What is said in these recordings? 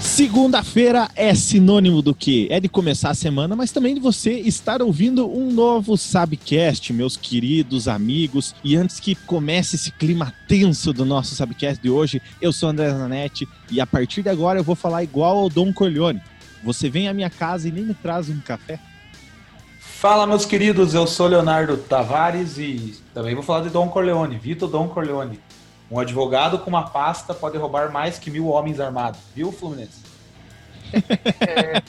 Segunda-feira é sinônimo do que? É de começar a semana, mas também de você estar ouvindo um novo Sabcast, meus queridos amigos. E antes que comece esse clima tenso do nosso Sabcast de hoje, eu sou André Zanetti e a partir de agora eu vou falar igual ao Dom Corleone. Você vem à minha casa e nem me traz um café? Fala, meus queridos, eu sou Leonardo Tavares e também vou falar de Dom Corleone, Vitor Dom Corleone. Um advogado com uma pasta pode roubar mais que mil homens armados, viu, Fluminense? É,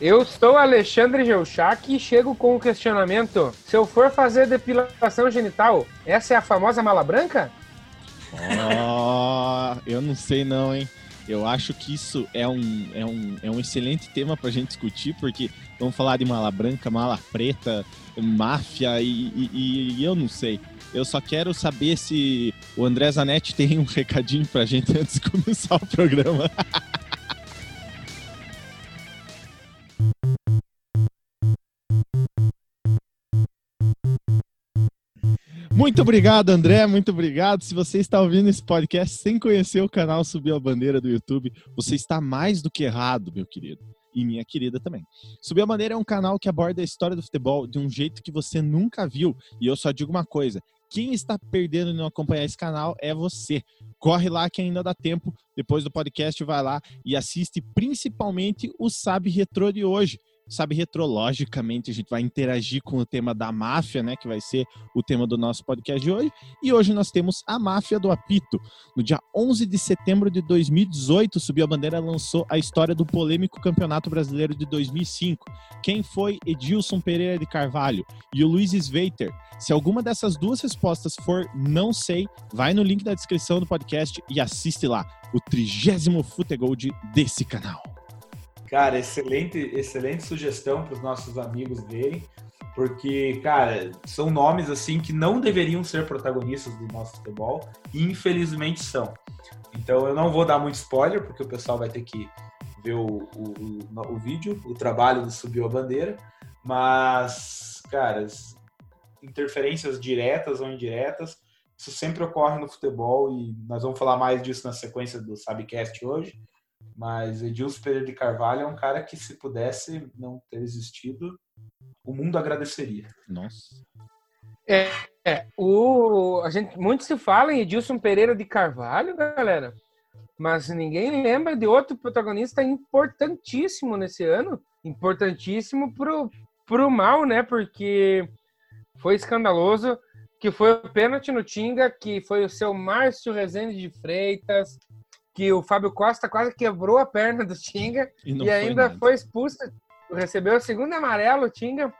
eu sou Alexandre Geuchac e chego com o questionamento: se eu for fazer depilação genital, essa é a famosa mala branca? Oh, eu não sei não, hein? Eu acho que isso é um, é um, é um excelente tema para a gente discutir, porque vamos falar de mala branca, mala preta, máfia e, e, e eu não sei. Eu só quero saber se o André Zanetti tem um recadinho pra gente antes de começar o programa. Muito obrigado, André. Muito obrigado. Se você está ouvindo esse podcast sem conhecer o canal Subiu a Bandeira do YouTube, você está mais do que errado, meu querido. E minha querida também. Subiu a Bandeira é um canal que aborda a história do futebol de um jeito que você nunca viu. E eu só digo uma coisa: quem está perdendo em não acompanhar esse canal é você. Corre lá que ainda dá tempo. Depois do podcast, vai lá e assiste principalmente o Sabe Retro de hoje sabe, retrologicamente a gente vai interagir com o tema da máfia, né, que vai ser o tema do nosso podcast de hoje. E hoje nós temos a Máfia do Apito. No dia 11 de setembro de 2018, Subiu a Bandeira lançou a história do polêmico Campeonato Brasileiro de 2005. Quem foi Edilson Pereira de Carvalho e o Luiz Sveiter? Se alguma dessas duas respostas for não sei, vai no link da descrição do podcast e assiste lá o trigésimo Futegold desse canal. Cara, excelente, excelente sugestão para os nossos amigos verem, porque, cara, são nomes assim que não deveriam ser protagonistas do nosso futebol e infelizmente são. Então eu não vou dar muito spoiler, porque o pessoal vai ter que ver o, o, o vídeo, o trabalho do Subiu a Bandeira, mas, cara, interferências diretas ou indiretas, isso sempre ocorre no futebol e nós vamos falar mais disso na sequência do Sabcast hoje. Mas Edilson Pereira de Carvalho é um cara que, se pudesse não ter existido, o mundo agradeceria. Nossa. É, é, o, a gente, muito se fala em Edilson Pereira de Carvalho, galera, mas ninguém lembra de outro protagonista importantíssimo nesse ano. Importantíssimo pro, pro mal, né? Porque foi escandaloso, que foi o pênalti no Tinga, que foi o seu Márcio Rezende de Freitas, que o Fábio Costa quase quebrou a perna do Tinga e, e ainda foi, foi expulso, recebeu o segundo amarelo, o Tinga.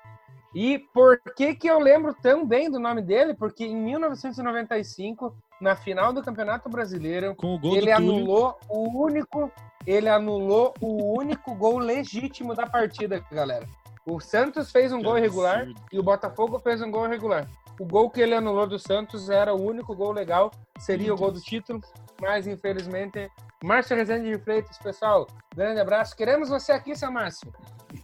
E por que que eu lembro tão bem do nome dele? Porque em 1995, na final do Campeonato Brasileiro, ele anulou o único, ele anulou o único gol legítimo da partida, galera. O Santos fez um que gol irregular absurdo. e o Botafogo fez um gol irregular. O gol que ele anulou do Santos era o único gol legal, seria o gol do título mas infelizmente. Márcio Rezende de Freitas, pessoal, grande abraço. Queremos você aqui, seu Márcio.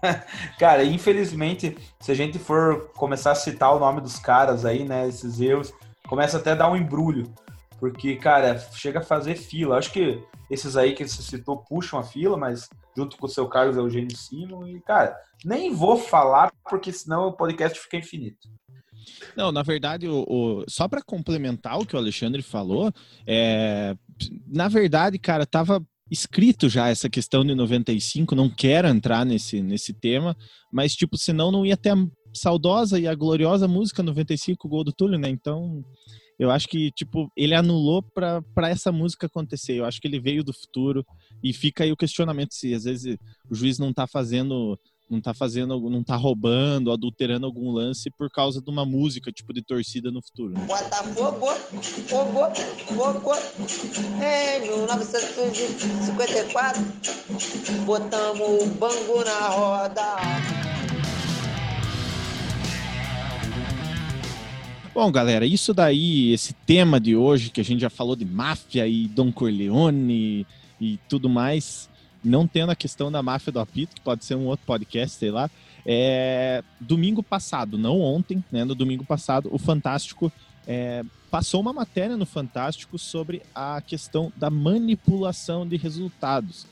Cara, infelizmente, se a gente for começar a citar o nome dos caras aí, né, esses erros, começa até a dar um embrulho. Porque, cara, chega a fazer fila. Acho que esses aí que você citou puxam a fila, mas junto com o seu Carlos Eugênio Sino. E, cara, nem vou falar, porque senão o podcast fica infinito. Não, na verdade, o, o só para complementar o que o Alexandre falou, é, na verdade, cara, tava escrito já essa questão de 95, não quero entrar nesse, nesse tema, mas, tipo, senão não ia ter a saudosa e a gloriosa música 95, Gol do Túlio, né? Então, eu acho que, tipo, ele anulou para essa música acontecer. Eu acho que ele veio do futuro e fica aí o questionamento se às vezes o juiz não tá fazendo não tá fazendo, não tá roubando, adulterando algum lance por causa de uma música, tipo de torcida no futuro. Né? Botafogo, fogo, fogo, em 1954, botamos o bango na roda. Bom, galera, isso daí, esse tema de hoje, que a gente já falou de máfia e Don Corleone e tudo mais, não tendo a questão da máfia do apito, que pode ser um outro podcast, sei lá, É, domingo passado, não ontem, né, no domingo passado, o Fantástico é, passou uma matéria no Fantástico sobre a questão da manipulação de resultados.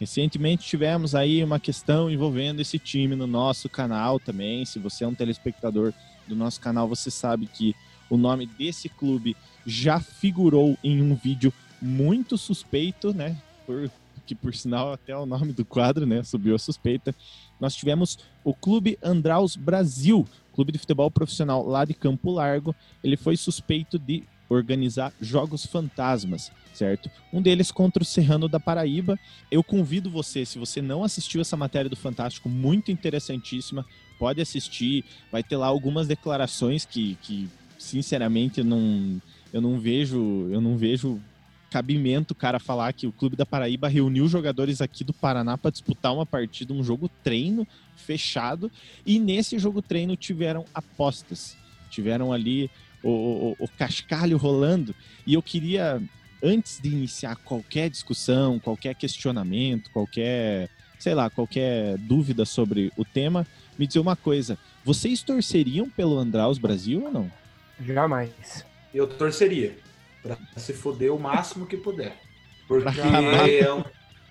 Recentemente tivemos aí uma questão envolvendo esse time no nosso canal também. Se você é um telespectador do nosso canal, você sabe que o nome desse clube já figurou em um vídeo muito suspeito, né? Por, que por sinal até o nome do quadro, né? Subiu a suspeita. Nós tivemos o Clube Andraus Brasil, clube de futebol profissional lá de Campo Largo. Ele foi suspeito de organizar jogos fantasmas, certo? Um deles contra o Serrano da Paraíba. Eu convido você, se você não assistiu essa matéria do Fantástico, muito interessantíssima, pode assistir. Vai ter lá algumas declarações que, que sinceramente, não, eu não vejo, eu não vejo cabimento o cara falar que o Clube da Paraíba reuniu jogadores aqui do Paraná para disputar uma partida, um jogo treino fechado, e nesse jogo treino tiveram apostas. Tiveram ali o, o, o cascalho rolando, e eu queria, antes de iniciar qualquer discussão, qualquer questionamento, qualquer, sei lá, qualquer dúvida sobre o tema, me dizer uma coisa: vocês torceriam pelo Andraus Brasil ou não? Jamais. Eu torceria para se foder o máximo que puder. Porque é um,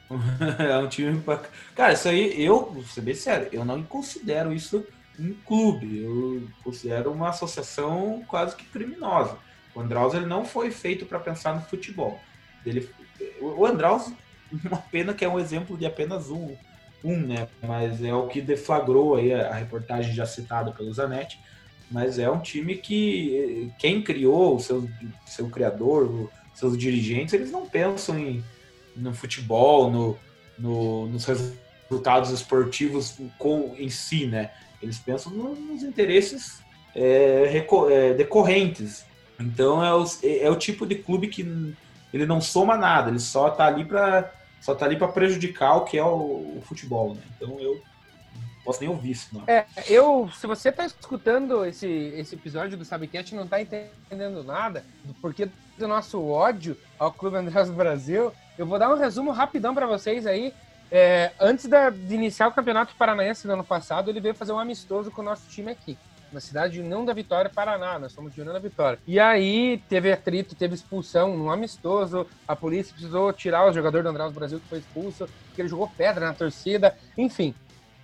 é um time. Pra... Cara, isso aí, eu, vou ser bem sério, eu não considero isso um clube, eu considero uma associação quase que criminosa. O Andraus ele não foi feito para pensar no futebol. Ele, o Andraus, uma pena que é um exemplo de apenas um, um, né? Mas é o que deflagrou aí a, a reportagem já citada pelo Zanetti mas é um time que quem criou o seu, seu criador, seus dirigentes, eles não pensam em, no futebol, no, no, nos resultados esportivos com, em si, né? Eles pensam no, nos interesses é, é, decorrentes. Então é o, é o tipo de clube que ele não soma nada, ele só tá ali para só tá ali para prejudicar o que é o, o futebol, né? Então eu posso nem ouvir isso, não. É, eu, se você tá escutando esse, esse episódio do Sabcast e não tá entendendo nada do porquê do nosso ódio ao Clube Andrés Brasil, eu vou dar um resumo rapidão para vocês aí. É, antes da, de iniciar o Campeonato Paranaense no ano passado, ele veio fazer um amistoso com o nosso time aqui na cidade de União da Vitória, Paraná. Nós somos de União da Vitória. E aí teve atrito, teve expulsão no amistoso. A polícia precisou tirar o jogador do Andraus Brasil que foi expulso, porque ele jogou pedra na torcida. Enfim,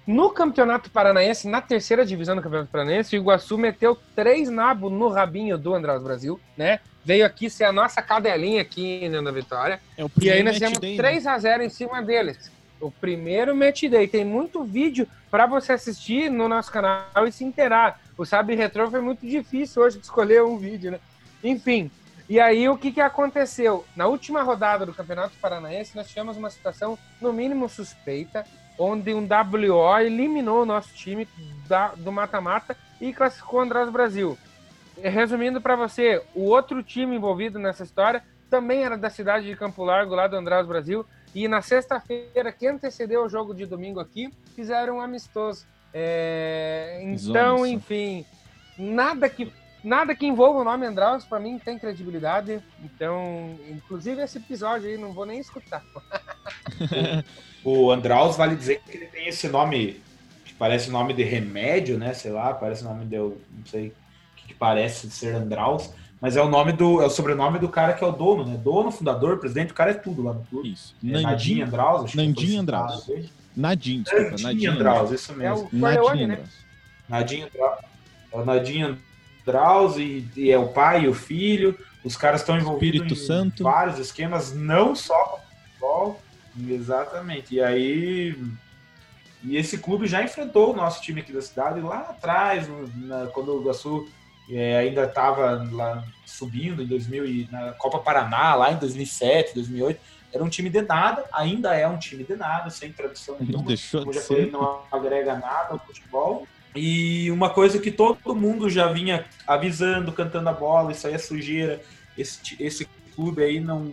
no Campeonato Paranaense, na terceira divisão do Campeonato Paranaense, o Iguaçu meteu três nabos no rabinho do Andraus Brasil, né? Veio aqui ser a nossa cadelinha aqui né, na vitória. É e aí nós temos 3 a 0 em cima deles. O primeiro match day. Tem muito vídeo para você assistir no nosso canal e se inteirar. O Sabe Retro foi muito difícil hoje de escolher um vídeo, né? Enfim. E aí o que, que aconteceu? Na última rodada do Campeonato Paranaense, nós tivemos uma situação no mínimo suspeita onde um WO eliminou o nosso time da, do mata-mata e classificou o Andrés Brasil. Resumindo para você, o outro time envolvido nessa história também era da cidade de Campo Largo, lá do Andrés Brasil, e na sexta-feira, que antecedeu o jogo de domingo aqui, fizeram um amistoso. É... Então, enfim, nada que nada que envolva o nome Andraus para mim tem credibilidade. Então, inclusive esse episódio aí não vou nem escutar. o Andraus vale dizer que ele tem esse nome que parece nome de remédio, né? Sei lá, parece nome de não sei o que, que parece ser Andraus, mas é o nome do é o sobrenome do cara que é o dono, né? Dono, fundador, presidente, o cara é tudo lá no clube. Isso. É Nadim Andraus, acho Nadim Andraus. Nadim, desculpa, Nadim Andraus, isso mesmo. É o Nadim né? Nadim Andraus. É o Nadim Andraus e, e, é o pai e o filho. Os caras estão envolvidos Espírito em Santo. vários esquemas, não só com futebol, Exatamente. E aí. E esse clube já enfrentou o nosso time aqui da cidade lá atrás, na, quando o Iguaçu é, ainda estava lá subindo em 2000 e, na Copa Paraná, lá em 2007, 2008. Era um time de nada, ainda é um time de nada, sem tradição nenhuma. Deixou já falei, não agrega nada ao futebol. E uma coisa que todo mundo já vinha avisando, cantando a bola, isso aí é sujeira. Esse, esse clube aí não,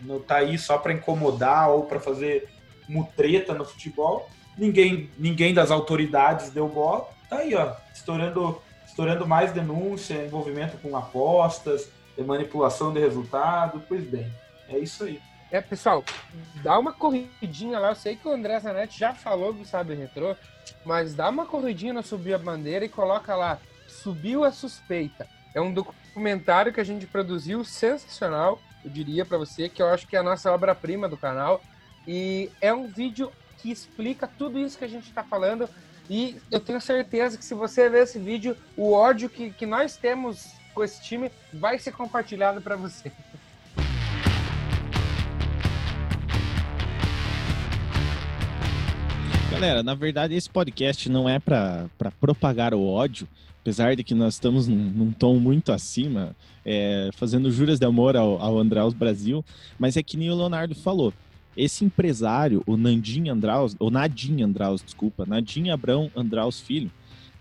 não tá aí só para incomodar ou para fazer mutreta no futebol. Ninguém, ninguém das autoridades deu bola. Tá aí, ó, estourando, estourando mais denúncia, envolvimento com apostas, manipulação de resultado. Pois bem, é isso aí. É, pessoal, dá uma corridinha lá. Eu sei que o André Zanetti já falou do Sabe Retrô, mas dá uma corridinha na Subir a Bandeira e coloca lá, Subiu a Suspeita. É um documentário que a gente produziu sensacional, eu diria para você, que eu acho que é a nossa obra-prima do canal. E é um vídeo que explica tudo isso que a gente está falando. E eu tenho certeza que se você ver esse vídeo, o ódio que, que nós temos com esse time vai ser compartilhado para você. Galera, na verdade esse podcast não é para propagar o ódio, apesar de que nós estamos num, num tom muito acima, é, fazendo juras de amor ao, ao Andraus Brasil, mas é que nem o Leonardo falou. Esse empresário, o Nandim Andraus, ou Nadim Andraus, desculpa, Nadim Abrão Andraus Filho,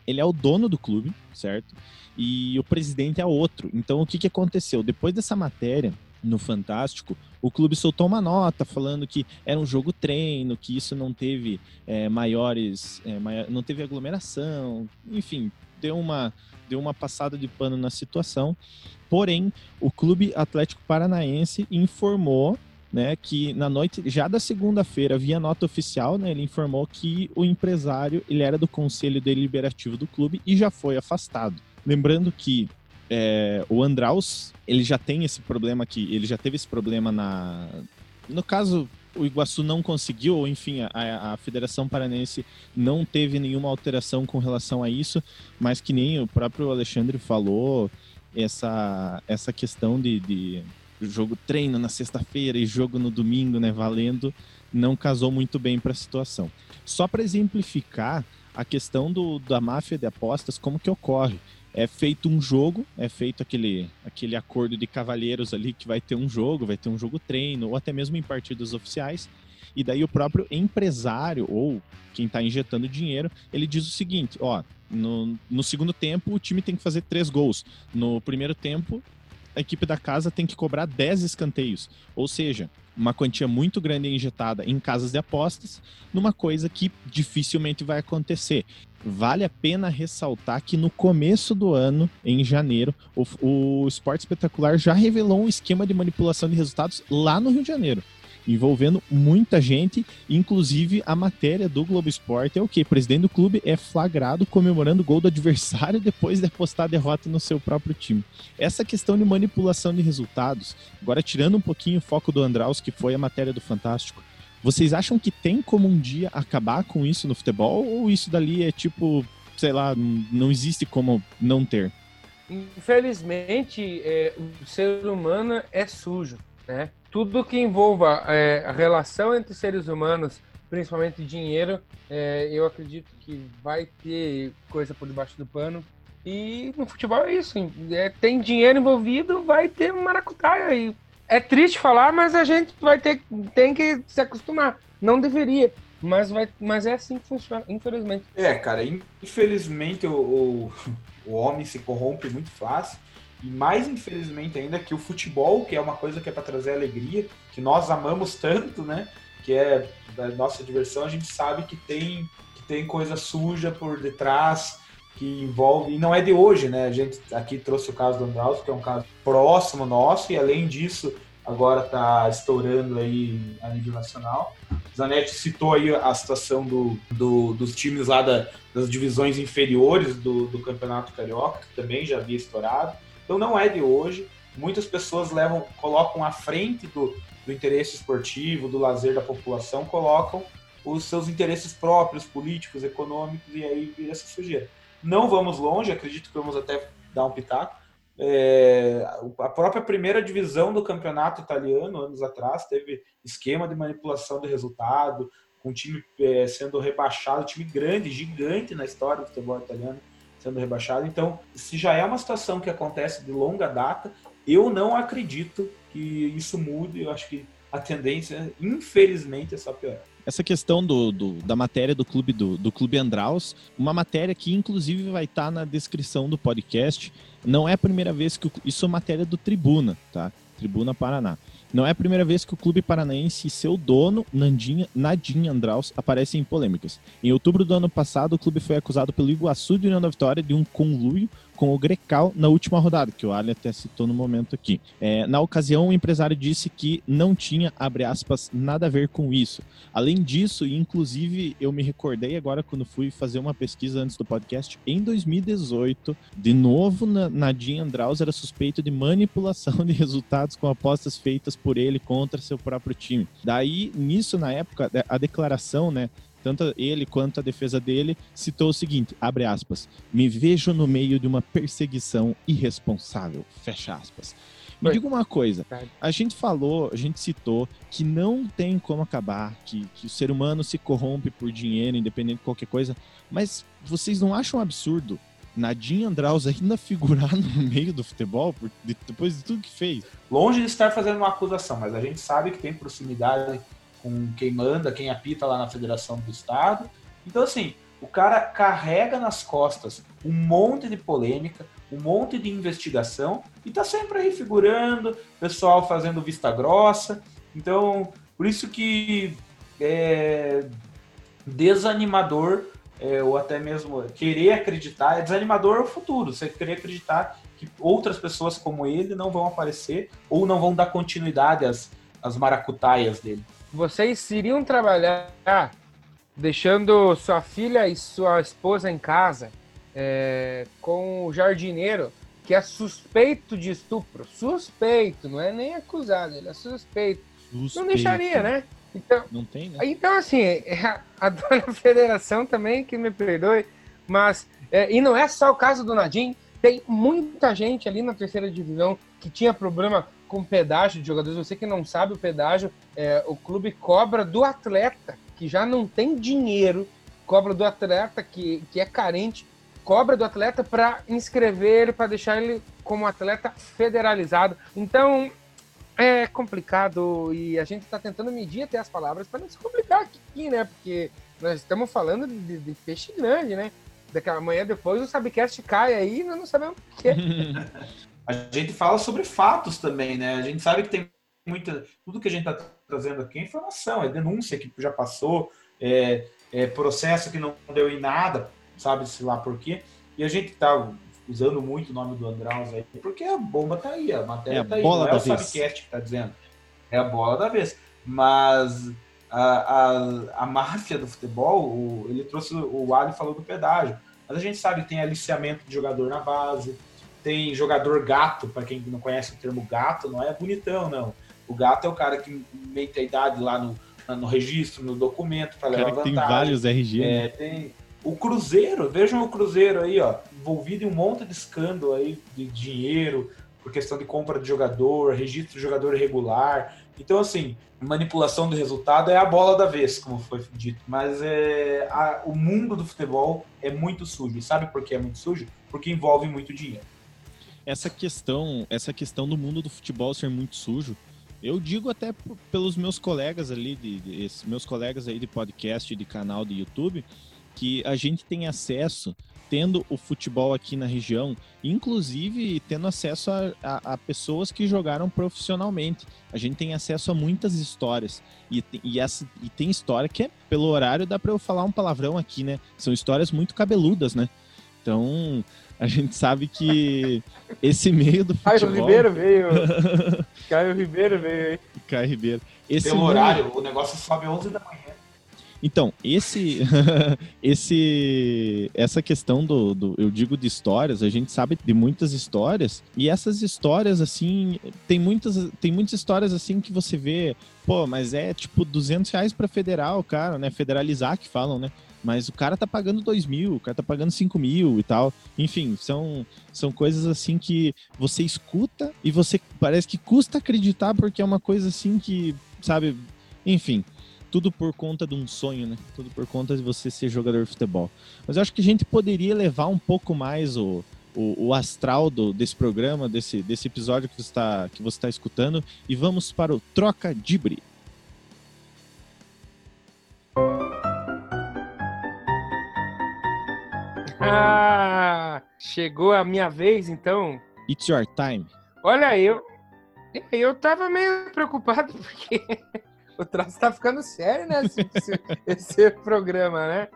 ele é o dono do clube, certo? E o presidente é outro. Então, o que, que aconteceu? Depois dessa matéria, no Fantástico, o clube soltou uma nota falando que era um jogo treino, que isso não teve é, maiores, é, maior, não teve aglomeração, enfim, deu uma, deu uma passada de pano na situação. Porém, o Clube Atlético Paranaense informou né, que na noite já da segunda-feira, via nota oficial, né, ele informou que o empresário ele era do conselho deliberativo do clube e já foi afastado. Lembrando que é, o Andraus, ele já tem esse problema aqui, ele já teve esse problema na. No caso, o Iguaçu não conseguiu, ou enfim, a, a Federação Paranense não teve nenhuma alteração com relação a isso, mas que nem o próprio Alexandre falou, essa, essa questão de, de jogo treino na sexta-feira e jogo no domingo, né, valendo, não casou muito bem para a situação. Só para exemplificar a questão do, da máfia de apostas, como que ocorre? é feito um jogo, é feito aquele, aquele acordo de cavalheiros ali que vai ter um jogo, vai ter um jogo treino, ou até mesmo em partidas oficiais. E daí o próprio empresário ou quem está injetando dinheiro, ele diz o seguinte: ó, no, no segundo tempo o time tem que fazer três gols. No primeiro tempo, a equipe da casa tem que cobrar 10 escanteios. Ou seja, uma quantia muito grande injetada em casas de apostas, numa coisa que dificilmente vai acontecer. Vale a pena ressaltar que no começo do ano, em janeiro, o, o Esporte Espetacular já revelou um esquema de manipulação de resultados lá no Rio de Janeiro envolvendo muita gente, inclusive a matéria do Globo Esporte é o que? Presidente do clube é flagrado comemorando o gol do adversário depois de apostar a derrota no seu próprio time. Essa questão de manipulação de resultados, agora tirando um pouquinho o foco do Andraus, que foi a matéria do Fantástico, vocês acham que tem como um dia acabar com isso no futebol ou isso dali é tipo, sei lá, não existe como não ter? Infelizmente, é, o ser humano é sujo, né? Tudo que envolva é, a relação entre seres humanos, principalmente dinheiro, é, eu acredito que vai ter coisa por debaixo do pano. E no futebol é isso. É, tem dinheiro envolvido, vai ter maracutaia. E é triste falar, mas a gente vai ter tem que se acostumar. Não deveria, mas, vai, mas é assim que funciona, infelizmente. É, cara, infelizmente o, o, o homem se corrompe muito fácil. E mais infelizmente ainda que o futebol, que é uma coisa que é para trazer alegria, que nós amamos tanto, né? Que é da nossa diversão, a gente sabe que tem, que tem coisa suja por detrás, que envolve, e não é de hoje, né? A gente aqui trouxe o caso do Andraus, que é um caso próximo nosso, e além disso, agora está estourando aí a nível nacional. Zanetti citou aí a situação do, do dos times lá da, das divisões inferiores do, do Campeonato Carioca, que também já havia estourado. Então não é de hoje. Muitas pessoas levam, colocam à frente do, do interesse esportivo, do lazer da população, colocam os seus interesses próprios, políticos, econômicos, e aí vira essa sujeira. Não vamos longe, acredito que vamos até dar um pitaco. É, a própria primeira divisão do campeonato italiano, anos atrás, teve esquema de manipulação de resultado, com o time é, sendo rebaixado, time grande, gigante na história do futebol italiano sendo rebaixado. Então, se já é uma situação que acontece de longa data, eu não acredito que isso mude. Eu acho que a tendência, infelizmente, é só piorar essa questão do, do, da matéria do clube do, do Clube Andraus, uma matéria que inclusive vai estar tá na descrição do podcast. Não é a primeira vez que o, isso é matéria do Tribuna, tá? Tribuna Paraná. Não é a primeira vez que o clube paranaense e seu dono, Nandinha, Nadim Andraus, aparecem em polêmicas. Em outubro do ano passado, o clube foi acusado pelo Iguaçu de União da Vitória de um conluio com o Grecal na última rodada, que o Ali até citou no momento aqui. É, na ocasião, o empresário disse que não tinha, abre aspas, nada a ver com isso. Além disso, inclusive, eu me recordei agora quando fui fazer uma pesquisa antes do podcast, em 2018, de novo, Nadine Andraus era suspeito de manipulação de resultados com apostas feitas por ele contra seu próprio time. Daí, nisso, na época, a declaração, né, tanto ele quanto a defesa dele, citou o seguinte, abre aspas, me vejo no meio de uma perseguição irresponsável, fecha aspas. Me diga uma coisa, a gente falou, a gente citou que não tem como acabar, que, que o ser humano se corrompe por dinheiro, independente de qualquer coisa, mas vocês não acham absurdo Nadine Andraus ainda figurar no meio do futebol, depois de tudo que fez? Longe de estar fazendo uma acusação, mas a gente sabe que tem proximidade com quem manda, quem apita lá na Federação do Estado. Então, assim, o cara carrega nas costas um monte de polêmica, um monte de investigação e tá sempre aí figurando, pessoal fazendo vista grossa. Então, por isso que é desanimador, é, ou até mesmo querer acreditar, é desanimador o futuro, você querer acreditar que outras pessoas como ele não vão aparecer ou não vão dar continuidade às, às maracutaias dele vocês iriam trabalhar deixando sua filha e sua esposa em casa é, com o jardineiro que é suspeito de estupro. Suspeito, não é nem acusado, ele é suspeito. suspeito. Não deixaria, né? Então, não tem, né? Então, assim, a dona federação também, que me perdoe, mas. É, e não é só o caso do Nadim, tem muita gente ali na terceira divisão que tinha problema com pedágio de jogadores. Você que não sabe o pedágio, é, o clube cobra do atleta que já não tem dinheiro, cobra do atleta que, que é carente, cobra do atleta para inscrever ele, para deixar ele como atleta federalizado. Então é complicado e a gente está tentando medir até as palavras para não se complicar aqui, né? Porque nós estamos falando de, de peixe grande, né? Daquela manhã depois o Sabcast cai aí e nós não sabemos. a gente fala sobre fatos também, né? A gente sabe que tem muita. Tudo que a gente está trazendo aqui é informação, é denúncia que já passou, é, é processo que não deu em nada, sabe-se lá por quê. E a gente está usando muito o nome do Andraus aí, porque a bomba tá aí, a matéria é tá aí. Não é o Sabcast que está dizendo. É a bola da vez. Mas a, a, a máfia do futebol, o, ele trouxe, o Ali falou do pedágio. Mas a gente sabe que tem aliciamento de jogador na base, tem jogador gato, para quem não conhece o termo gato, não é bonitão, não. O gato é o cara que mete a idade lá no, no registro, no documento, para levar vantagem. Tem vários RG. É, né? tem o Cruzeiro, vejam o Cruzeiro aí, ó, envolvido em um monte de escândalo aí de dinheiro, por questão de compra de jogador, registro de jogador irregular. Então, assim, manipulação do resultado é a bola da vez, como foi dito. Mas é, a, o mundo do futebol é muito sujo. E sabe por que é muito sujo? Porque envolve muito dinheiro essa questão, essa questão do mundo do futebol ser muito sujo, eu digo até pelos meus colegas ali, de, de meus colegas aí de podcast, de canal de YouTube, que a gente tem acesso, tendo o futebol aqui na região, inclusive tendo acesso a, a, a pessoas que jogaram profissionalmente. A gente tem acesso a muitas histórias. E, e, essa, e tem história que é, pelo horário, dá para eu falar um palavrão aqui, né? São histórias muito cabeludas, né? Então, a gente sabe que esse meio do futebol... Caio Ribeiro veio. Caio Ribeiro veio aí. Caio Ribeiro. Esse Pelo horário, o negócio sobe 11 da manhã. Então, esse, esse, essa questão do, do, eu digo de histórias, a gente sabe de muitas histórias e essas histórias assim, tem muitas, tem muitas histórias assim que você vê, pô, mas é tipo 200 reais para federal, cara, né? Federalizar que falam, né? Mas o cara tá pagando 2 mil, o cara tá pagando 5 mil e tal. Enfim, são, são coisas assim que você escuta e você parece que custa acreditar porque é uma coisa assim que, sabe, enfim, tudo por conta de um sonho, né? Tudo por conta de você ser jogador de futebol. Mas eu acho que a gente poderia levar um pouco mais o, o, o astral do, desse programa, desse, desse episódio que você está que você tá escutando e vamos para o Troca Dibre. Ah, chegou a minha vez, então. It's your time. Olha, eu. Eu tava meio preocupado porque o troço tá ficando sério, né? Esse, esse, esse programa, né?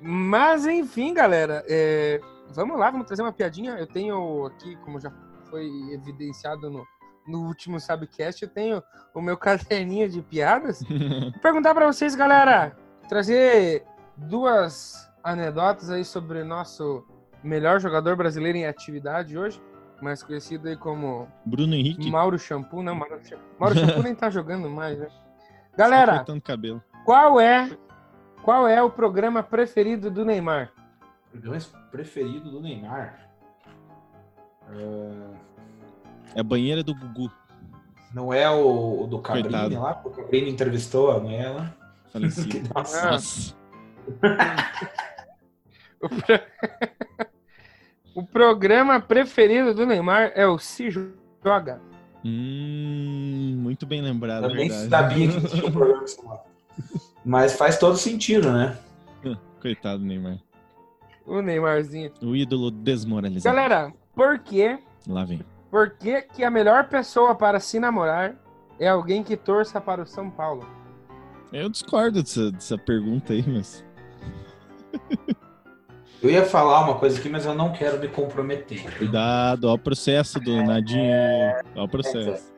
Mas enfim, galera, é, vamos lá, vamos trazer uma piadinha. Eu tenho aqui, como já foi evidenciado no, no último Sabcast, eu tenho o meu caderninho de piadas. Vou perguntar para vocês, galera, trazer duas anedotas aí sobre o nosso melhor jogador brasileiro em atividade hoje, mais conhecido aí como Bruno Henrique. Mauro Shampoo, não, Mauro Shampoo, Mauro Shampoo nem tá jogando mais, né? Galera, qual é qual é o programa preferido do Neymar? Programa preferido do Neymar. Ah, É a banheira do Gugu. não é o, o do Cabrini Coitado. lá? O Cabrini entrevistou a mulher lá. Falecido. Nossa. Nossa. O, pro- o programa preferido do Neymar é o Se Joga. Hum, muito bem lembrado, Eu nem sabia que tinha um programa desse lá. Mas faz todo sentido, né? Coitado do Neymar. O Neymarzinho. O ídolo desmoralizado. Galera, por que, Lá vem. por que, que a melhor pessoa para se namorar é alguém que torça para o São Paulo? Eu discordo dessa, dessa pergunta aí, mas. Eu ia falar uma coisa aqui, mas eu não quero me comprometer. Cuidado, ó o processo do Nadinho. Ó o processo.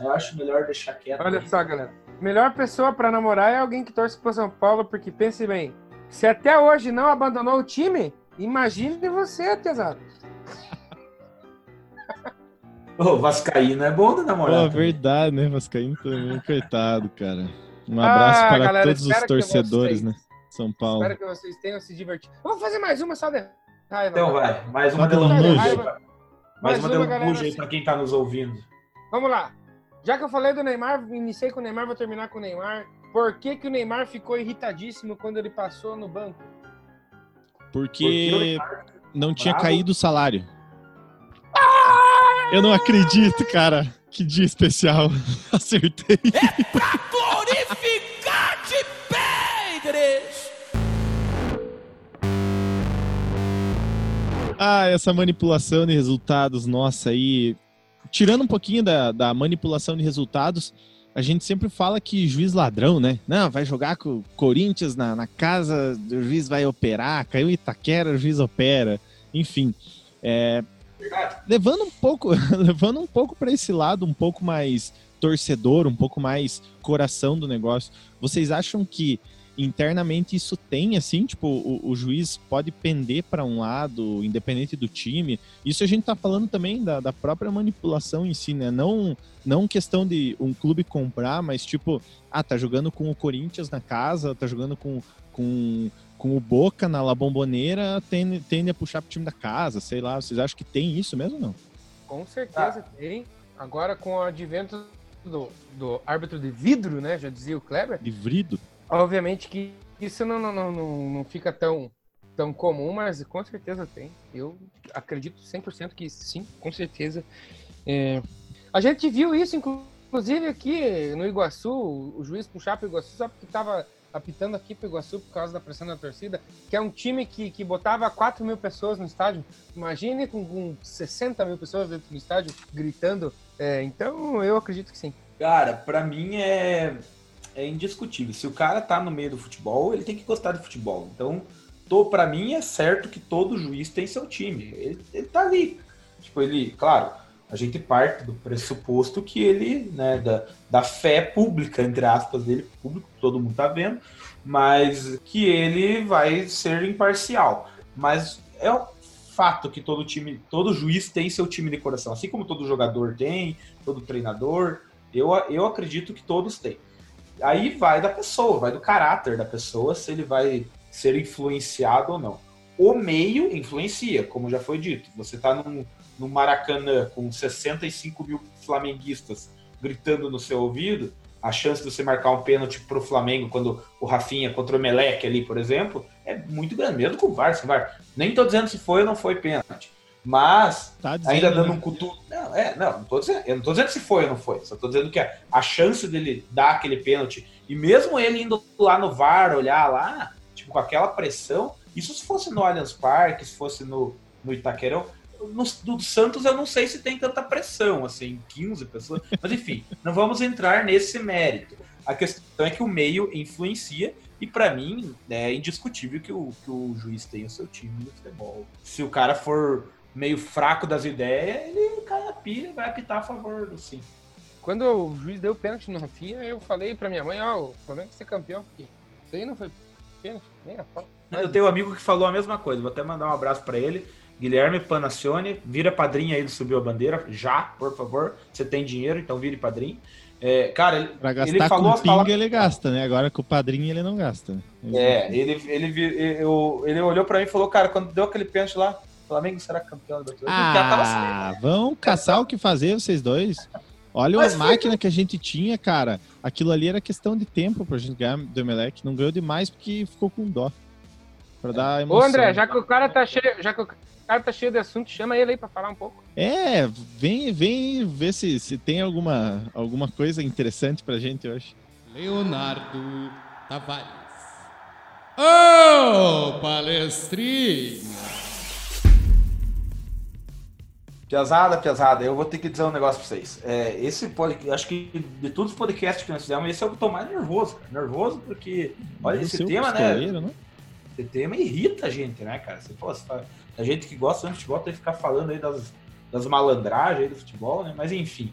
Eu acho melhor deixar quieto. Olha só, galera. Melhor pessoa para namorar é alguém que torce para o São Paulo, porque pense bem, se até hoje não abandonou o time, imagine você, Tesado. Ô, Vascaíno é bom da Pô, namorada. verdade, né? Vascaíno também. Coitado, cara. Um abraço Ah, para galera, todos os torcedores, né? São Paulo. Espero que vocês tenham se divertido. Eu vou fazer mais uma só de raiva. Então vai, mais uma aí. pra- Mais Mais uma uma, Delambuja aí assim. pra quem tá nos ouvindo. Vamos lá. Já que eu falei do Neymar, iniciei com o Neymar, vou terminar com o Neymar. Por que, que o Neymar ficou irritadíssimo quando ele passou no banco? Porque o Porque não tinha Bravo. caído o salário. Eu não acredito, cara. Que dia especial. Acertei. glorificar-te, Pedres! Ah, essa manipulação de resultados, nossa, aí. Tirando um pouquinho da, da manipulação de resultados, a gente sempre fala que juiz ladrão, né? Não, vai jogar com o Corinthians na, na casa, o juiz vai operar, caiu Itaquera, o juiz opera. Enfim. é, levando um pouco, levando um pouco para esse lado, um pouco mais torcedor, um pouco mais coração do negócio. Vocês acham que internamente isso tem assim, tipo, o, o juiz pode pender para um lado, independente do time. Isso a gente tá falando também da, da própria manipulação em si, né? Não não questão de um clube comprar, mas tipo, ah, tá jogando com o Corinthians na casa, tá jogando com com com o Boca na La Bombonera, tende, tende a puxar pro time da casa, sei lá. Vocês acham que tem isso mesmo ou não? Com certeza tem. Agora com o advento do, do árbitro de vidro, né? Já dizia o Kleber. Livrido? Obviamente que isso não, não, não, não, fica tão, tão comum, mas com certeza tem. Eu acredito 100% que sim, com certeza. É, A gente viu isso, inclusive, aqui no Iguaçu, o juiz puxar para o Iguaçu só porque estava apitando aqui para o Iguaçu por causa da pressão da torcida, que é um time que, que botava 4 mil pessoas no estádio. Imagine com, com 60 mil pessoas dentro do estádio gritando. É, então, eu acredito que sim. Cara, pra mim é, é indiscutível. Se o cara tá no meio do futebol, ele tem que gostar de futebol. Então, tô, pra mim é certo que todo juiz tem seu time. Ele, ele tá ali. Tipo, ele, claro, a gente parte do pressuposto que ele, né, da, da fé pública, entre aspas, dele, público, todo mundo tá vendo, mas que ele vai ser imparcial. Mas é um fato que todo time, todo juiz tem seu time de coração, assim como todo jogador tem, todo treinador, eu, eu acredito que todos têm. Aí vai da pessoa, vai do caráter da pessoa, se ele vai ser influenciado ou não. O meio influencia, como já foi dito. Você tá num, num Maracanã com 65 mil flamenguistas gritando no seu ouvido, a chance de você marcar um pênalti pro Flamengo quando o Rafinha contra o Meleque ali, por exemplo, é muito grande, mesmo com o VAR, sem VAR. Nem tô dizendo se foi ou não foi pênalti. Mas Tá dizendo, ainda dando né? um cutu. Não, é, não, não tô dizendo, eu não tô dizendo se foi ou não foi. Só tô dizendo que a, a chance dele dar aquele pênalti, e mesmo ele indo lá no VAR, olhar lá, tipo, com aquela pressão, isso se fosse no Allianz Parque, se fosse no, no Itaquerão, no, do Santos eu não sei se tem tanta pressão, assim, 15 pessoas. Mas enfim, não vamos entrar nesse mérito. A questão é que o meio influencia E para mim, é indiscutível que o, que o juiz tem o seu time de futebol. Se o cara for meio fraco das ideias, ele cai na e vai apitar a favor do sim. Quando o juiz deu pênalti no Rafinha, eu falei pra minha mãe, ó, o Flamengo vai ser campeão. Isso aí não foi pênalti, nem a pau. Eu tenho um amigo que falou a mesma coisa, vou até mandar um abraço para ele. Guilherme Panacione, vira padrinho aí do Subiu a Bandeira, já, por favor. Você tem dinheiro, então vire padrinho. É, cara, ele, Pra gastar ele falou com pinga palavras. ele gasta, né? Agora com o padrinho ele não gasta. né? É, ele, ele, vi- eu- ele olhou pra mim e falou, cara, quando deu aquele pênalti lá, Flamengo será campeão da Ah, né? vão caçar o que fazer vocês dois. Olha Mas a foi- máquina que a gente tinha, cara. Aquilo ali era questão de tempo pra gente ganhar do Emelec. Não ganhou demais porque ficou com dó. Pra dar Ô, emoção. André, já que o cara tá cheio, já que o cara tá cheio de assunto, chama ele aí pra falar um pouco. É, vem, vem ver se, se tem alguma, alguma coisa interessante pra gente hoje. Leonardo Tavares. Ô, palestrinha! Piazada, piazada, eu vou ter que dizer um negócio pra vocês. É, esse podcast, acho que de todos os podcasts que nós fizemos, esse é o que eu tô mais nervoso, cara. Nervoso porque, olha, esse tema, né? né? Esse tema irrita a gente, né, cara? Você, pô, fala- a gente que gosta de futebol tem que ficar falando aí das, das malandragens aí do futebol, né? Mas enfim,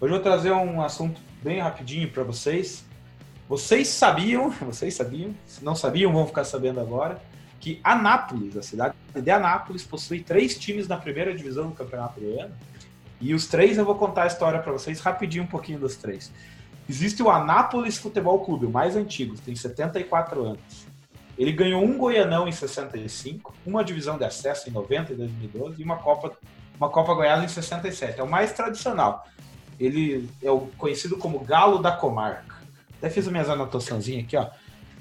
hoje eu vou trazer um assunto bem rapidinho pra vocês. Vocês sabiam, vocês sabiam, se não sabiam, vão ficar sabendo agora, que Anápolis, a cidade de Anápolis, possui três times na primeira divisão do Campeonato Goiano. E os três eu vou contar a história pra vocês rapidinho um pouquinho dos três. Existe o Anápolis Futebol Clube, o mais antigo, tem 74 anos. Ele ganhou um Goianão em 65, uma divisão de acesso em 90 e 2012 e uma Copa, uma Copa Goiás em 67. É o mais tradicional. Ele é o conhecido como Galo da Comarca. Até fiz as minhas anotaçãozinhas aqui, ó.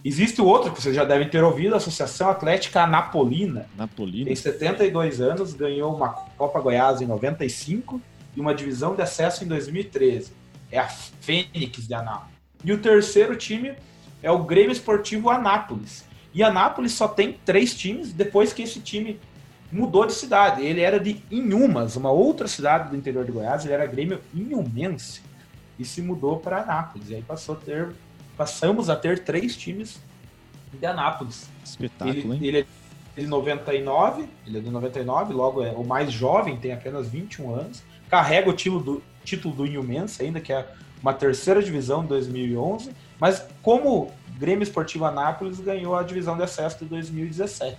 Existe o outro que vocês já devem ter ouvido, a Associação Atlética Anapolina. Napolina. Tem 72 anos, ganhou uma Copa Goiás em 95 e uma divisão de acesso em 2013. É a Fênix de Anápolis. E o terceiro time é o Grêmio Esportivo Anápolis. E Anápolis só tem três times depois que esse time mudou de cidade. Ele era de Inhumas, uma outra cidade do interior de Goiás, ele era Grêmio Inhumense. E se mudou para Anápolis. E aí passou a ter, passamos a ter três times de Anápolis. Espetáculo, Ele, hein? ele é de 99, ele é de 99, logo é o mais jovem, tem apenas 21 anos. Carrega o título do, título do Inhumense ainda, que é uma terceira divisão de 2011. Mas como Grêmio Esportivo Anápolis ganhou a divisão de acesso de 2017.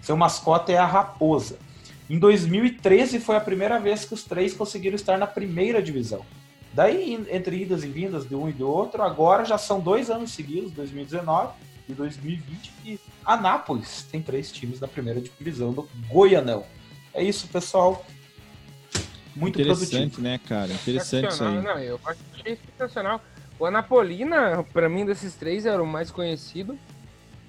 Seu mascote é a Raposa. Em 2013 foi a primeira vez que os três conseguiram estar na primeira divisão. Daí, entre idas e vindas de um e do outro, agora já são dois anos seguidos, 2019 e 2020, que Anápolis tem três times na primeira divisão do Goianão. É isso, pessoal. Muito Interessante, produtivo. né, cara? Interessante isso aí. Não, eu achei sensacional. O Anapolina, pra mim, desses três, era o mais conhecido.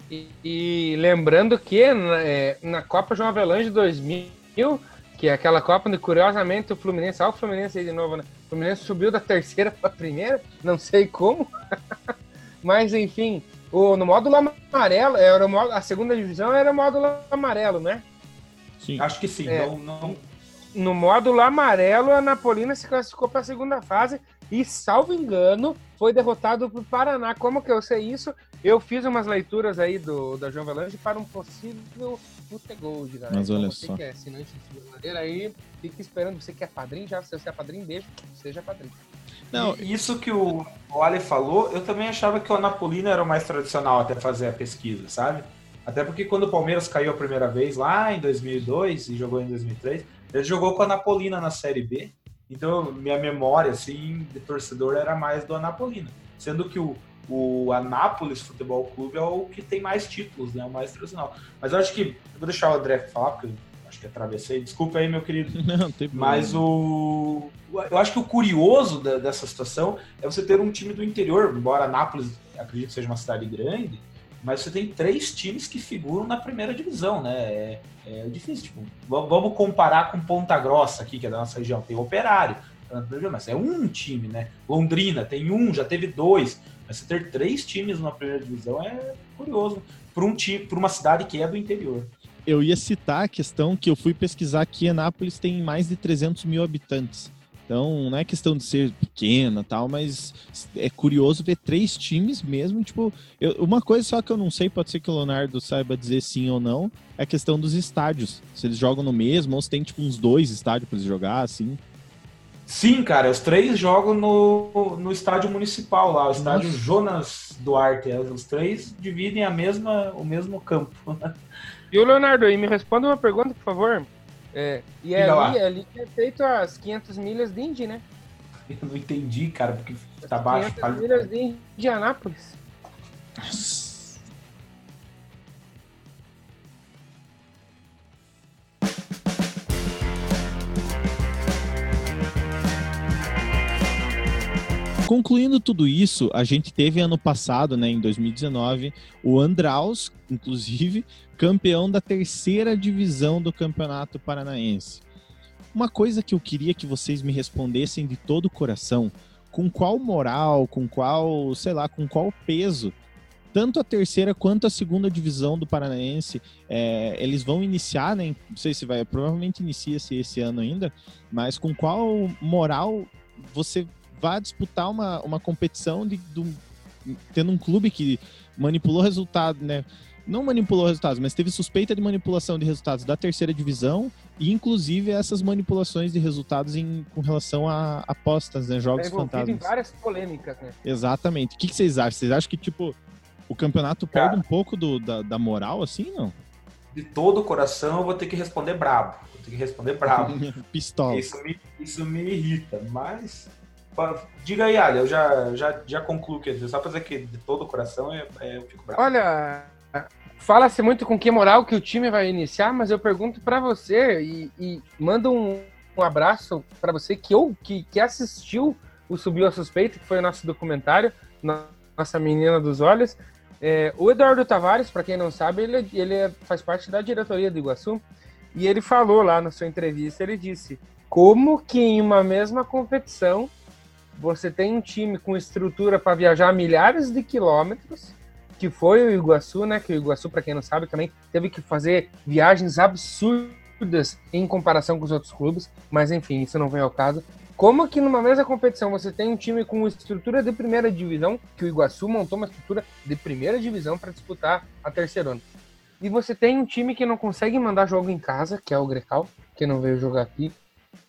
E, e lembrando que na, é, na Copa João Avelange 2000, que é aquela Copa onde, curiosamente, o Fluminense, olha o Fluminense aí de novo, né? O Fluminense subiu da terceira pra primeira, não sei como. Mas, enfim, o, no módulo amarelo, era o módulo, a segunda divisão era o módulo amarelo, né? Sim. Acho que sim. É. Não, não- no módulo amarelo, a Napolina se classificou para a segunda fase e, salvo engano, foi derrotado por Paraná. Como que eu sei isso? Eu fiz umas leituras aí do, da João Velange para um possível Futegold, galera. Mas olha então, você só. que é assinante de bandeira aí, fique esperando. Você que é padrinho, já se você é padrinho, beijo, seja padrinho. Não, Isso que o o Ali falou, eu também achava que o Anapolina era o mais tradicional até fazer a pesquisa, sabe? Até porque quando o Palmeiras caiu a primeira vez lá em 2002 e jogou em 2003, ele jogou com a Anapolina na Série B. Então, minha memória, assim, de torcedor era mais do Anapolina. Sendo que o, o Anápolis Futebol Clube é o que tem mais títulos, né? O mais tradicional. Mas eu acho que... Eu vou deixar o André falar, porque eu acho que atravessei. Desculpa aí, meu querido. não, tem problema. Mas o. Eu acho que o curioso da- dessa situação é você ter um time do interior, embora Anápolis acredito que seja uma cidade grande, mas você tem três times que figuram na primeira divisão, né? É, é difícil, tipo, vamos comparar com Ponta Grossa aqui, que é da nossa região, tem Operário, mas é um time, né? Londrina tem um, já teve dois, mas você ter três times na primeira divisão é curioso para um time, para uma cidade que é do interior. eu ia citar a questão que eu fui pesquisar que Anápolis tem mais de 300 mil habitantes. Então, não é questão de ser pequena tal, mas é curioso ver três times mesmo. Tipo, eu- uma coisa só que eu não sei, pode ser que o Leonardo saiba dizer sim ou não, é a questão dos estádios. Se eles jogam no mesmo, ou se tem tipo uns dois estádios pra eles jogar, assim. Sim, cara, os três jogam no, no estádio municipal lá, o estádio Jonas Duarte. Os três dividem a mesma, o mesmo campo. E o Leonardo, aí me responda uma pergunta, por favor. É, e é ali, é ali que é feito as 500 milhas de Indy, né? Eu não entendi, cara, porque tá baixo. 500 milhas de Indianápolis. Concluindo tudo isso, a gente teve ano passado, né, em 2019, o Andraus, inclusive, campeão da terceira divisão do Campeonato Paranaense. Uma coisa que eu queria que vocês me respondessem de todo o coração, com qual moral, com qual, sei lá, com qual peso, tanto a terceira quanto a segunda divisão do Paranaense, é, eles vão iniciar, né? Não sei se vai, provavelmente inicia-se esse ano ainda, mas com qual moral você vai disputar uma, uma competição de, de um- tendo um clube que manipulou resultado, né? Não manipulou resultados, mas teve suspeita de manipulação de resultados da terceira divisão e inclusive essas manipulações de resultados em, com relação a apostas, né? Jogos em fantasmas. várias polêmicas, né? Exatamente. O que, que vocês acham? Vocês acham que, tipo, o campeonato Cara. perde um pouco do- da, da moral, assim, não? De todo o coração, eu vou ter que responder brabo. Vou ter que responder brabo. Pistola. Isso me, isso me irrita, mas. Diga aí, Ali, eu já, já, já concluo, dizer, só pra dizer que de todo o coração é, é- eu fico bravo. Olha, fala-se muito com que moral que o time vai iniciar, mas eu pergunto pra você e, e mando um, um abraço pra você que, eu, que, que assistiu o Subiu a Suspeita, que foi o nosso documentário, no- nossa menina dos olhos. É, o Eduardo Tavares, pra quem não sabe, ele, ele é- faz parte da diretoria do Iguaçu e ele falou lá na sua entrevista, ele disse como que em uma mesma competição você tem um time com estrutura para viajar milhares de quilômetros que foi o Iguaçu, né? Que o Iguaçu, para quem não sabe, também teve que fazer viagens absurdas em comparação com os outros clubes, mas enfim, isso não vem ao caso. Como que numa mesma competição você tem um time com estrutura de primeira divisão, que o Iguaçu montou uma estrutura de primeira divisão para disputar a terceira ano. E você tem um time que não consegue mandar jogo em casa, que é o Grecal, que não veio jogar aqui.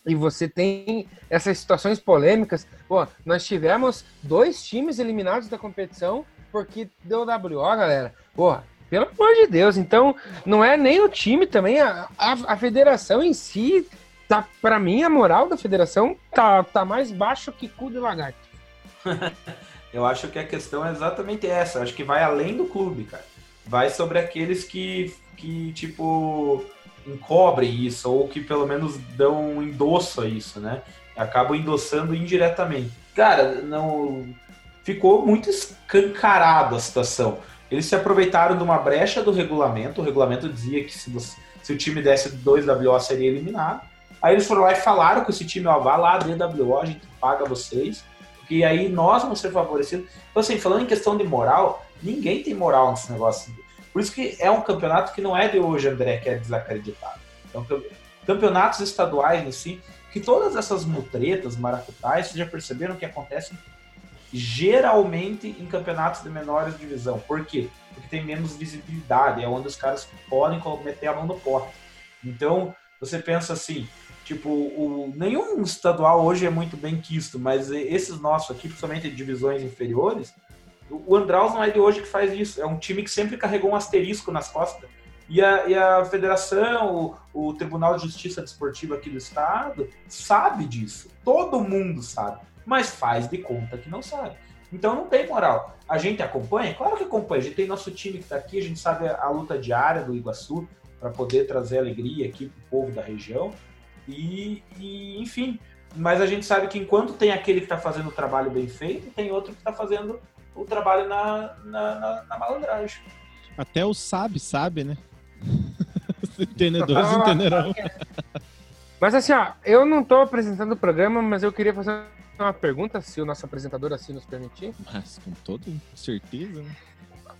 E você tem essas situações polêmicas. Pô, nós tivemos dois times eliminados da competição porque deu WO, galera. Pô, pelo amor de Deus. Então, não é nem o time também, a, a, a federação em si, tá, para mim, a moral da federação tá, tá mais baixo que cu de lagarto. Eu acho que a questão é exatamente essa. Acho que vai além do clube, cara. Vai sobre aqueles que, que tipo, encobrem isso, ou que pelo menos dão um endosso a isso, né? Acabam endossando indiretamente. Cara, não. Ficou muito escancarado a situação. Eles se aproveitaram de uma brecha do regulamento. O regulamento dizia que se, se o time desse 2 WO seria eliminado. Aí eles foram lá e falaram com esse time, ó, vá lá, DWO, a gente paga vocês. Porque aí nós vamos ser favorecidos. Então, assim, falando em questão de moral, ninguém tem moral nesse negócio. Por isso que é um campeonato que não é de hoje, André, que é desacreditado. Então, cam- campeonatos estaduais em si, que todas essas mutretas, maracutais, vocês já perceberam que acontecem geralmente em campeonatos de menores divisão. Por quê? Porque tem menos visibilidade, é onde os caras podem meter a mão no pote. Então, você pensa assim, tipo, o, nenhum estadual hoje é muito bem quisto, mas esses nossos aqui, principalmente divisões inferiores, o Andraus não é de hoje que faz isso. É um time que sempre carregou um asterisco nas costas. E a, e a federação, o, o Tribunal de Justiça Desportiva aqui do estado, sabe disso. Todo mundo sabe. Mas faz de conta que não sabe. Então não tem moral. A gente acompanha? Claro que acompanha. A gente tem nosso time que está aqui, a gente sabe a, a luta diária do Iguaçu para poder trazer alegria aqui para o povo da região. E, e, enfim, mas a gente sabe que enquanto tem aquele que está fazendo o trabalho bem feito, tem outro que está fazendo o trabalho na, na, na, na malandragem. Até o sabe, sabe, né? Os entendedores entenderão. Mas assim, ó, eu não tô apresentando o programa, mas eu queria fazer uma pergunta, se o nosso apresentador assim nos permitir. Mas com toda certeza, né?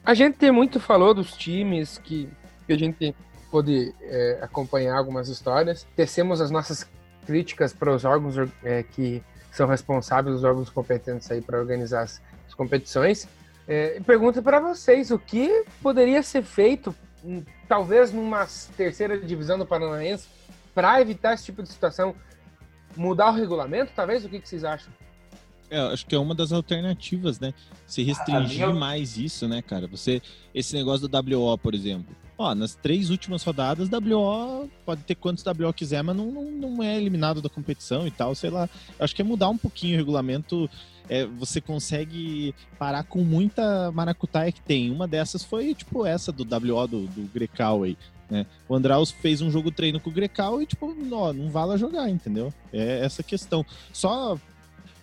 A gente muito falou dos times que, que a gente pôde é, acompanhar algumas histórias. Tecemos as nossas críticas para os órgãos é, que são responsáveis, os órgãos competentes aí para organizar as, as competições. É, e pergunto para vocês o que poderia ser feito, hum, talvez numa terceira divisão do Paranaense, para evitar esse tipo de situação. Mudar o regulamento, talvez? O que, que vocês acham? É, acho que é uma das alternativas, né? Se restringir minha- mais isso, né, cara? Você, esse negócio do WO, por exemplo. Ó, nas três últimas rodadas, WO pode ter quantos WO quiser, mas não, não, não é eliminado da competição e tal, sei lá. Acho que é mudar um pouquinho o regulamento. É, você consegue parar com muita maracutaia que tem. Uma dessas foi, tipo, essa do WO do, do Grecal aí. Né? O Andraus fez um jogo treino com o Grecal e, tipo, ó, não vala jogar, entendeu? É essa questão. Só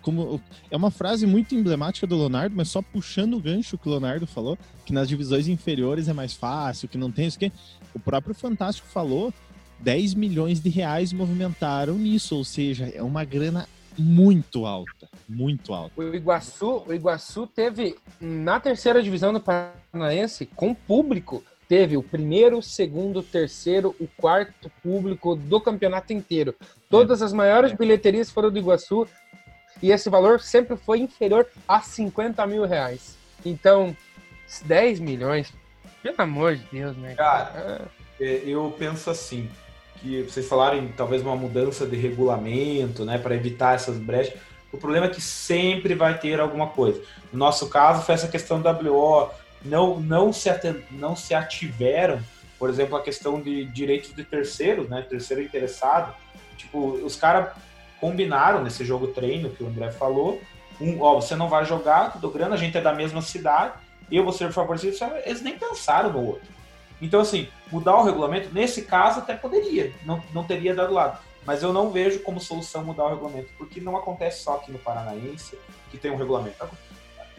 como é uma frase muito emblemática do Leonardo, mas só puxando o gancho que o Leonardo falou, que nas divisões inferiores é mais fácil, que não tem isso que o próprio Fantástico falou, 10 milhões de reais movimentaram nisso, ou seja, é uma grana muito alta, muito alta. O Iguaçu, o Iguaçu teve na terceira divisão do Paranaense com público, teve o primeiro, o segundo, o terceiro, o quarto público do campeonato inteiro. Todas as maiores bilheterias foram do Iguaçu e esse valor sempre foi inferior a 50 mil reais. Então, 10 milhões, pelo amor de Deus, né? Cara, É, eu penso assim, que vocês falaram em talvez uma mudança de regulamento, né, para evitar essas brechas. O problema é que sempre vai ter alguma coisa. No nosso caso, foi essa questão do WO. Não, não, se, não se ativeram, por exemplo, a questão de direitos de terceiros, né, terceiro interessado. Tipo, os caras combinaram nesse jogo treino que o André falou. Um, ó, você não vai jogar, tudo grana, a gente é da mesma cidade, eu vou ser favorecido. Eles nem pensaram no outro. Então, assim, mudar o regulamento, nesse caso, até poderia, não, não teria dado lado. Mas eu não vejo como solução mudar o regulamento, porque não acontece só aqui no Paranaense, que tem um regulamento.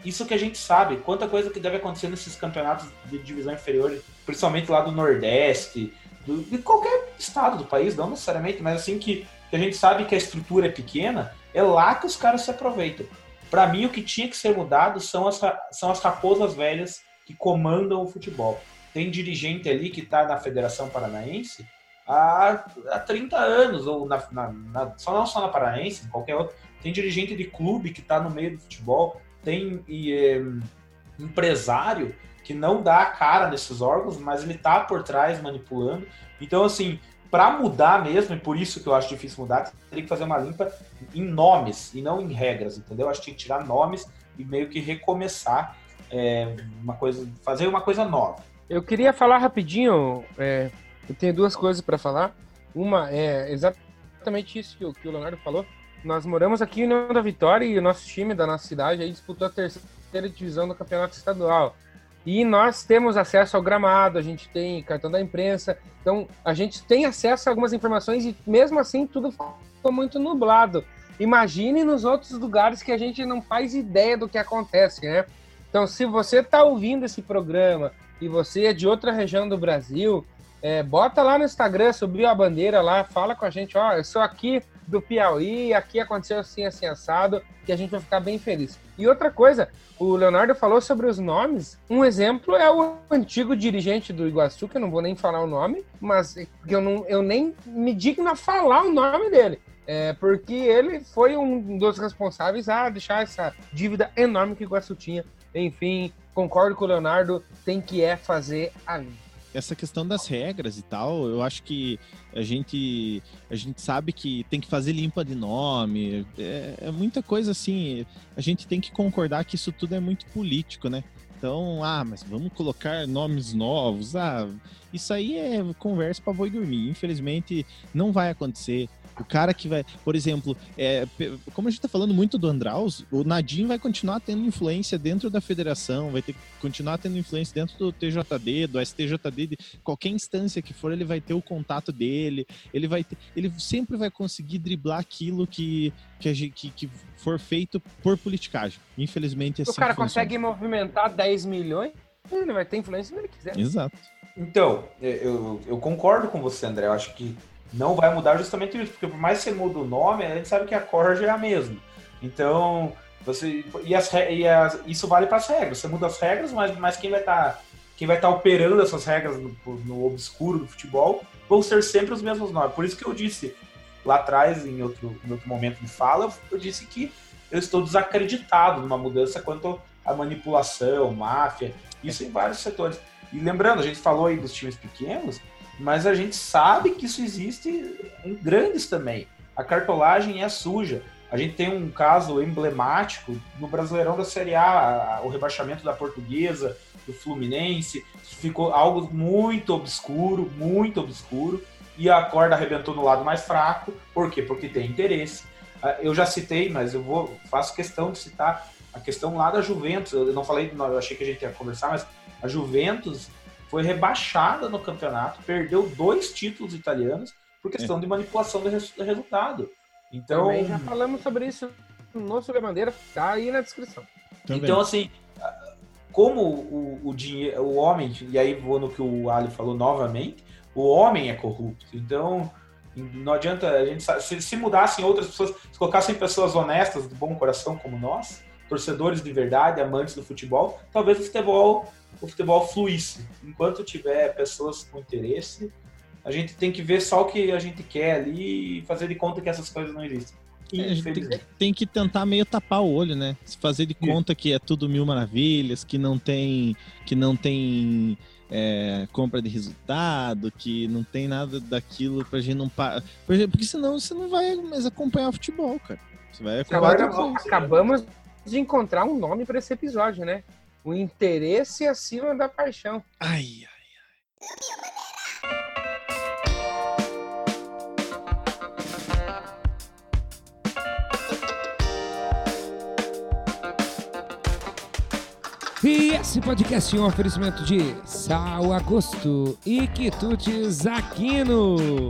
Isso que a gente sabe, quanta coisa que deve acontecer nesses campeonatos de divisão inferior, principalmente lá do Nordeste, do- de qualquer estado do país, não necessariamente, mas assim que, que a gente sabe que a estrutura é pequena, é lá que os caras se aproveitam. Para mim, o que tinha que ser mudado são as, são as raposas velhas que comandam o futebol tem dirigente ali que está na Federação Paranaense há, há 30 anos, ou na, na- na- só não só na Paranaense, qualquer outro. Tem dirigente de clube que está no meio do futebol, tem e, eh, empresário que não dá a cara nesses órgãos, mas ele está por trás manipulando. Então, assim, para mudar mesmo, e por isso que eu acho difícil mudar, teria que fazer uma limpa em nomes e não em regras, entendeu? Acho que tinha que tirar nomes e meio que recomeçar eh, uma coisa, fazer uma coisa nova. Eu queria falar rapidinho, é, eu tenho duas coisas para falar. Uma é exatamente isso que o, que o Leonardo falou. Nós moramos aqui em União da Vitória e o nosso time da nossa cidade aí disputou a terceira divisão do campeonato estadual. E nós temos acesso ao gramado, a gente tem cartão da imprensa, então a gente tem acesso a algumas informações e mesmo assim tudo ficou muito nublado. Imagine nos outros lugares que a gente não faz ideia do que acontece, né? Então, se você está ouvindo esse programa e você é de outra região do Brasil, é, bota lá no Instagram, subiu a bandeira lá, fala com a gente, ó, eu sou aqui do Piauí, aqui aconteceu assim, assim, assado, que a gente vai ficar bem feliz. E outra coisa, o Leonardo falou sobre os nomes, um exemplo é o antigo dirigente do Iguaçu, que eu não vou nem falar o nome, mas que eu, não, eu nem me digno a falar o nome dele. É, porque ele foi um dos responsáveis a deixar essa dívida enorme que o Iguaçu tinha. Enfim, concordo com o Leonardo, tem que é fazer a essa questão das regras e tal, eu acho que a gente a gente sabe que tem que fazer limpa de nome, é, é muita coisa assim. A gente tem que concordar que isso tudo é muito político, né? Então, ah, mas vamos colocar nomes novos. Ah, isso aí é conversa para boi dormir. Infelizmente, não vai acontecer. O cara que vai, por exemplo, é, como a gente tá falando muito do Andraus, o Nadim vai continuar tendo influência dentro da federação, vai ter que continuar tendo influência dentro do TJD, do STJD, de qualquer instância que for, ele vai ter o contato dele, ele vai ter, ele sempre vai conseguir driblar aquilo que, que, que, que for feito por politicagem. Infelizmente, é assim o cara consegue movimentar 10 milhões, ele vai ter influência se ele quiser. Exato. Então, eu, eu concordo com você, André. Eu acho que não vai mudar justamente isso, porque por mais que você mude o nome, a gente sabe que a corja é a mesma. Então, você. E, as, e as- isso vale para as regras. Você muda as regras, mas, mas quem vai estar. quem vai estar operando essas regras no, no obscuro do futebol vão ser sempre os mesmos nomes. Por isso que eu disse, lá atrás, em outro, em outro momento de fala, eu disse que eu estou desacreditado numa mudança quanto à manipulação, máfia, isso em vários setores. E lembrando, a gente falou aí dos times pequenos, mas a gente sabe que isso existe em grandes também. A cartolagem é suja. A gente tem um caso emblemático no Brasileirão da Série A, o rebaixamento da Portuguesa, do Fluminense, ficou algo muito obscuro, muito obscuro, e a corda arrebentou no lado mais fraco. Por quê? Porque tem interesse. Ah, eu já citei, mas eu vou faço questão de citar a questão lá da Juventus. Eu não falei, eu achei que a gente ia conversar, mas a Juventus foi rebaixada no campeonato, perdeu dois títulos italianos por questão é. de manipulação do, resultado. Então, Também já falamos sobre isso no Sobre a Bandeira, tá aí na descrição. Também. Então, assim, como o, o, dinheiro, o homem, e aí vou no que o Ali falou novamente, o homem é corrupto. Então, não adianta a gente se, se mudassem outras pessoas, se colocassem pessoas honestas, de bom coração como nós, torcedores de verdade, amantes do futebol, talvez o futebol o futebol fluísse. Enquanto tiver pessoas com interesse, a gente tem que ver só o que a gente quer ali e fazer de conta que essas coisas não existem. É, tem, tem, que tentar meio tapar o olho, né? Se fazer de conta que é tudo mil maravilhas, que não tem, que não tem é, compra de resultado, que não tem nada daquilo pra gente não parar. Porque senão você não vai mais acompanhar o futebol, cara. Você vai Agora, acabamos de encontrar um nome para esse episódio, né? O interesse acima da paixão. Ai, ai, ai. E esse podcast é um oferecimento de Sal Agosto e Quitutes Aquino.